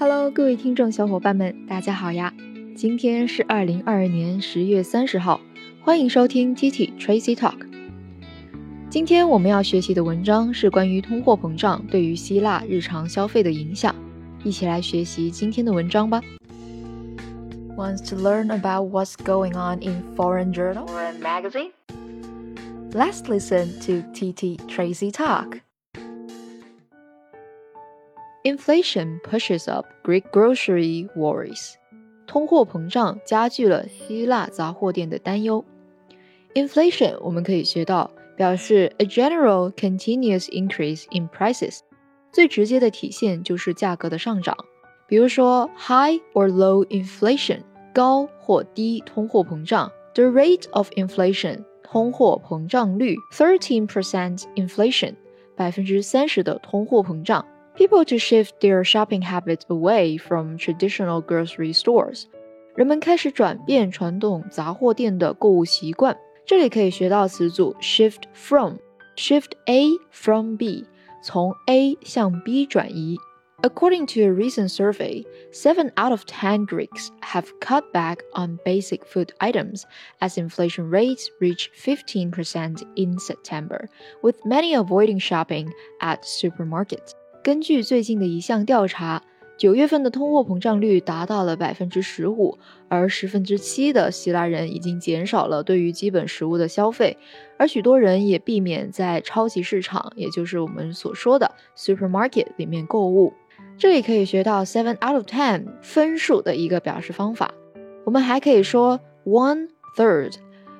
Hello，各位听众小伙伴们，大家好呀！今天是二零二二年十月三十号，欢迎收听 Titi Tracy Talk。今天我们要学习的文章是关于通货膨胀对于希腊日常消费的影响，一起来学习今天的文章吧。Wants to learn about what's going on in foreign journal or magazine? Let's listen to TT Tracy talk. Inflation pushes up Greek grocery worries. 通货膨胀加剧了希腊杂货店的担忧。Inflation 我们可以学到， 表示 a general continuous increase in prices，最直接的体现就是价格的上涨。比如说 high or low inflation，高或低通货膨胀。The rate of inflation，通货膨胀率，thirteen percent inflation，百分之三十的通货膨胀。People to shift their shopping habits away from traditional grocery stores，人们开始转变传统杂货店的购物习惯。 这里可以学到词组 shift from，shift A from B，从 A 向 B 转移。According to a recent survey, 7 out of 10 Greeks have cut back on basic food items as inflation rates reach 15% in September, with many avoiding shopping at supermarkets. 根据最近的一项调查， 九月份的通货膨胀率达到了百分之十五，而十分之七的希腊人已经减少了对于基本食物的消费，而许多人也避免在超级市场，也就是我们所说的 supermarket 里面购物。这里可以学到 seven out of ten 分数的一个表示方法。我们还可以说 one third，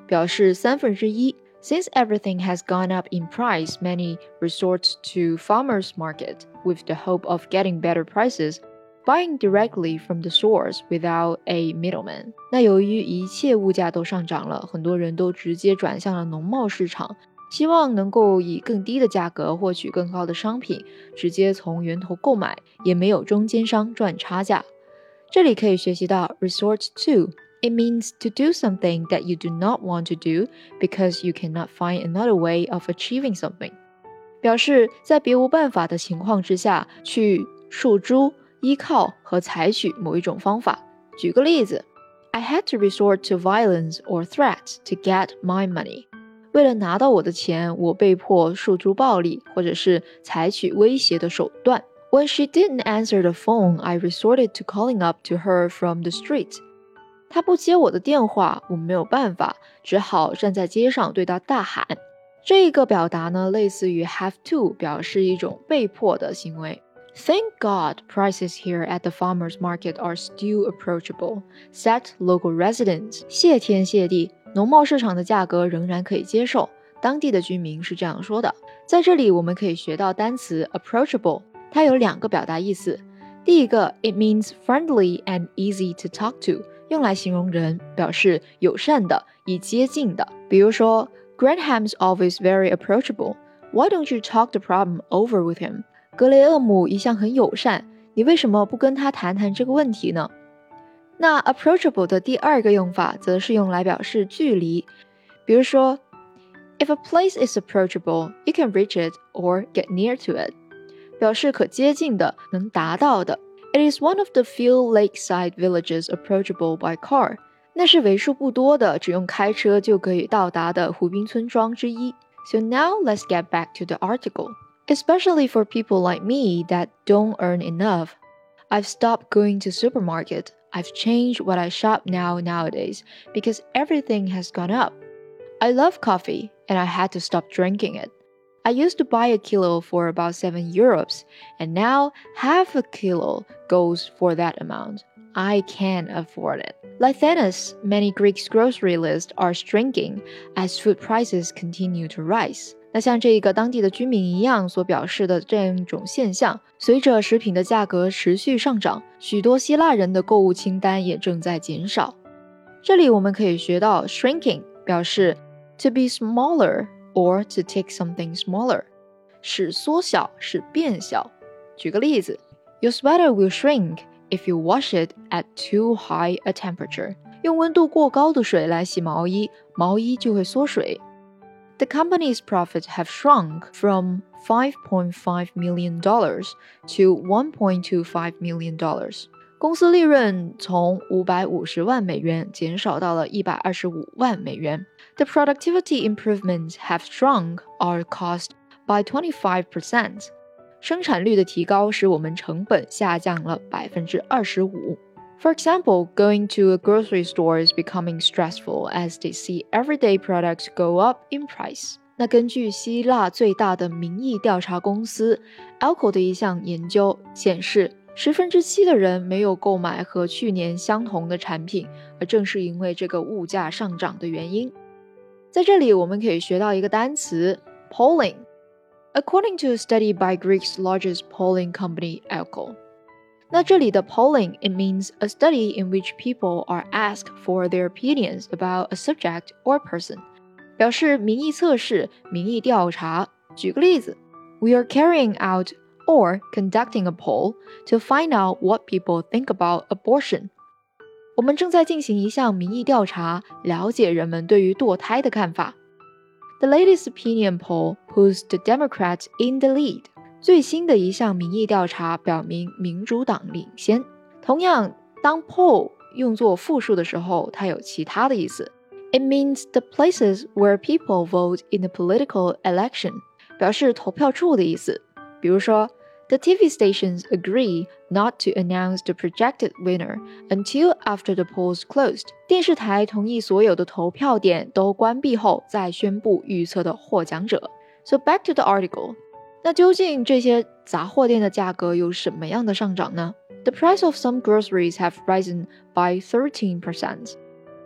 表示三分之一。Since everything has gone up in price, many resort to farmers market with the hope of getting better prices, buying directly from the source without a middleman. 那由于一切物价都上涨了，很多人都直接转向了农贸市场，希望能够以更低的价格获取更高的商品，直接从源头购买，也没有中间商赚差价。这里可以学习到 resort to。It means to do something that you do not want to do because you cannot find another way of achieving something，表示在别无办法的情况之下去诉诸、 依靠和采取某一种方法。举个例子，I had to resort to violence or threats to get my money。为了拿到我的钱，我被迫诉诸暴力或者是采取威胁的手段。When she didn't answer the phone, I resorted to calling up to her from the street. 她不接我的电话，我没有办法，只好站在街上对她大喊。这个表达呢，类似于 have to，表示一种被迫的行为。Thank God prices here at the farmers market are still approachable, said local residents. 谢天谢地，农贸市场的价格仍然可以接受。当地的居民是这样说的。在这里，我们可以学到单词 approachable，它有两个表达意思。第一个，it means friendly and easy to talk to，用来形容人，表示友善的、易接近的。比如说，Graham's always very approachable. Why don't you talk the problem over with him? 格雷厄姆一向很友善，你为什么不跟他谈谈这个问题呢？那 approachable 的第二个用法则是用来表示距离。比如说，If a place is approachable, you can reach it or get near to it，表示可接近的、能达到的。It is one of the few lakeside villages approachable by car. 那是为数不多的只用开车就可以到达的湖滨村庄之一。So now let's get back to the article. Especially for people like me that don't earn enough. I've stopped going to supermarket. I've changed what I shop now nowadays because everything has gone up. I love coffee and I had to stop drinking it. I used to buy a kilo for about 7 euros, and now half a kilo goes for that amount. I can't afford it. Like Thanos, many Greeks' grocery lists are shrinking as food prices continue to rise. 那像这个当地的居民一样所表示的这样一种现象，随着食品的价格持续上涨，许多希腊人的购物清单也正在减少。这里我们可以学到 shrinking，表示 to be smaller or to take something smaller，使缩小，使变小。举个例子，Your sweater will shrink if you wash it at too high a temperature。用温度过高的水来洗毛衣，毛衣就会缩水。The company's profits have shrunk from $5.5 million to $1.25 million. 公司利润从五百五十万美元减少到了一百二十五万美元。The productivity improvements have shrunk our cost by 25%. 生产率的提高使我们成本下降了百分之二十五。 For example, going to a grocery store is becoming stressful as they see everyday products go up in price. 那根据希腊最大的民意调查公司 Alco 的一项研究显示，十分之七的人没有购买和去年相同的产品，而正是因为这个物价上涨的原因。在这里，我们可以学到一个单词 polling。According to a study by Greece's largest polling company Alco. 那这里的 polling it means a study in which people are asked for their opinions about a subject or person，表示民意测试、民意调查。举个例子，We are carrying out or conducting a poll to find out what people think about abortion。我们正在进行一项民意调查，了解人们对于堕胎的看法。The latest opinion poll puts the Democrats in the lead。 最新的一项民意调查表明，民主党领先。同样，当 poll 用作复数的时候，它有其他的意思。It means the places where people vote in a political election，表示投票处的意思。比如说，The TV stations agree not to announce the projected winner until after the polls closed。电视台同意所有的投票点都关闭后再宣布预测的获奖者。So back to the article. 那究竟这些杂货店的价格有什么样的上涨呢？The price of some groceries have risen by 13%.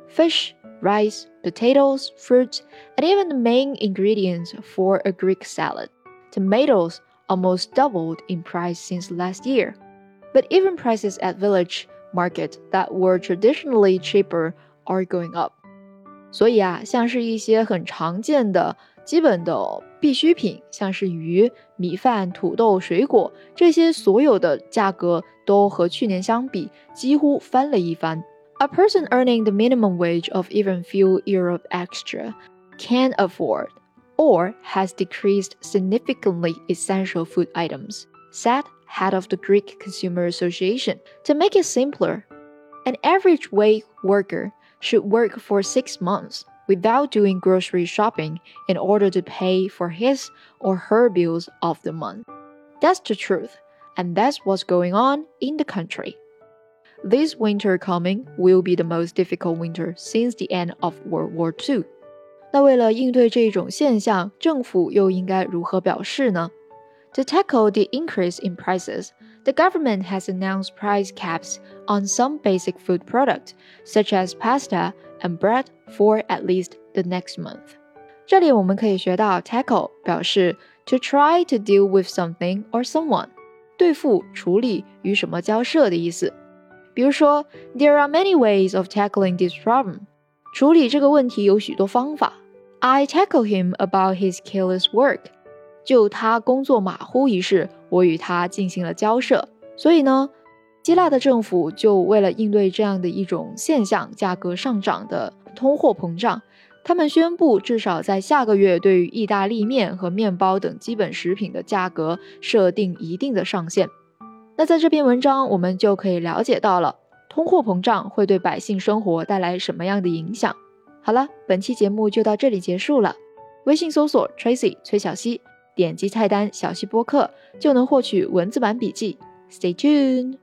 Fish, rice, potatoes, fruit, and even the main ingredients for a Greek salad. Tomatoes almost doubled in price since last year. But even prices at village market that were traditionally cheaper are going up. 所以啊，像是一些很常见的基本的 必需品，像是鱼、米饭、土豆、水果这些，所有的价格都和去年相比几乎翻了一番。A person earning the minimum wage of even few Europe extra can afford or has decreased significantly essential food items, said head of the Greek Consumer Association. To make it simpler, an average wage worker should work for six months without doing grocery shopping in order to pay for his or her bills of the month. That's the truth, and that's what's going on in the country. This winter coming will be the most difficult winter since the end of World War II. 那为了应对这种现象，政府又应该如何表示呢？To tackle the increase in prices, the government has announced price caps on some basic food products, such as pasta and bread for at least the next month. 这里我们可以学到 tackle 表示 to try to deal with something or someone，对付、处理、与什么交涉的意思。比如说，There are many ways of tackling this problem。处理这个问题有许多方法。I tackle him about his careless work。就他工作马虎一事，我与他进行了交涉。所以呢， 希腊的政府就为了应对这样的一种现象，价格上涨的通货膨胀，他们宣布至少在下个月对于意大利面和面包等基本食品的价格设定一定的上限。那在这篇文章，我们就可以了解到了通货膨胀会对百姓生活带来什么样的影响。好了，本期节目就到这里结束了。微信搜索 Tracy 崔小溪，点击菜单小溪播客就能获取文字版笔记。Stay tuned。